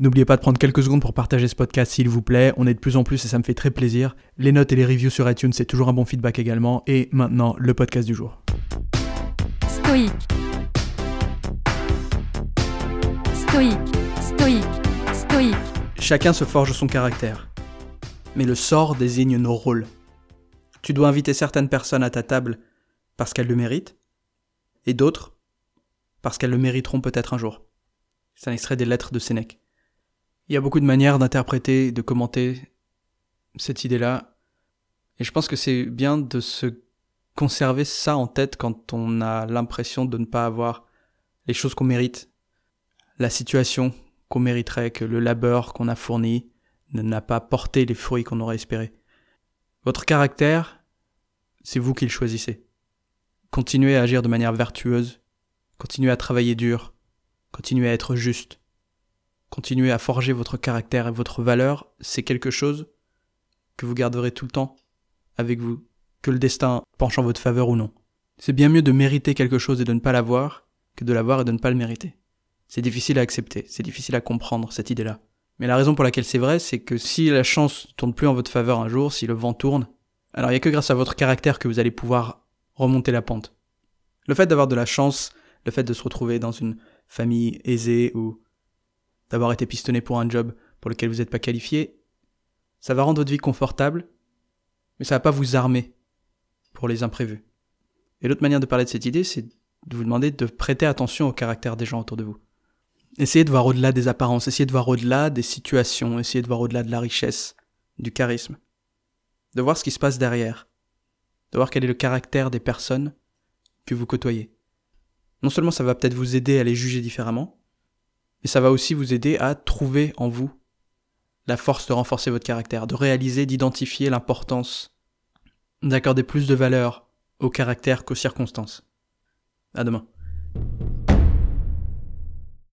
N'oubliez pas de prendre quelques secondes pour partager ce podcast s'il vous plaît. On est de plus en plus et ça me fait très plaisir. Les notes et les reviews sur iTunes, c'est toujours un bon feedback également. Et maintenant, le podcast du jour. Stoïque. Stoïque. Stoïque. Stoïque. Chacun se forge son caractère. Mais le sort désigne nos rôles. Tu dois inviter certaines personnes à ta table parce qu'elles le méritent, et d'autres parce qu'elles le mériteront peut-être un jour. C'est un extrait des lettres de Sénèque. Il y a beaucoup de manières d'interpréter de commenter cette idée-là, et je pense que c'est bien de se conserver ça en tête quand on a l'impression de ne pas avoir les choses qu'on mérite, la situation qu'on mériterait, que le labeur qu'on a fourni n'a pas porté les fruits qu'on aurait espérés. Votre caractère, c'est vous qui le choisissez. Continuez à agir de manière vertueuse, continuez à travailler dur, continuez à être juste, continuez à forger votre caractère et votre valeur, c'est quelque chose que vous garderez tout le temps avec vous, que le destin penche en votre faveur ou non. C'est bien mieux de mériter quelque chose et de ne pas l'avoir que de l'avoir et de ne pas le mériter. C'est difficile à accepter, c'est difficile à comprendre cette idée-là. Mais la raison pour laquelle c'est vrai, c'est que si la chance tourne plus en votre faveur un jour, si le vent tourne, alors il n'y a que grâce à votre caractère que vous allez pouvoir remonter la pente. Le fait d'avoir de la chance, le fait de se retrouver dans une famille aisée ou d'avoir été pistonné pour un job pour lequel vous n'êtes pas qualifié, ça va rendre votre vie confortable, mais ça va pas vous armer pour les imprévus. Et l'autre manière de parler de cette idée, c'est de vous demander de prêter attention au caractère des gens autour de vous. Essayez de voir au-delà des apparences, essayez de voir au-delà des situations, essayez de voir au-delà de la richesse, du charisme, de voir ce qui se passe derrière, de voir quel est le caractère des personnes que vous côtoyez. Non seulement ça va peut-être vous aider à les juger différemment, mais ça va aussi vous aider à trouver en vous la force de renforcer votre caractère, de réaliser, d'identifier l'importance, d'accorder plus de valeur au caractère qu'aux circonstances. À demain.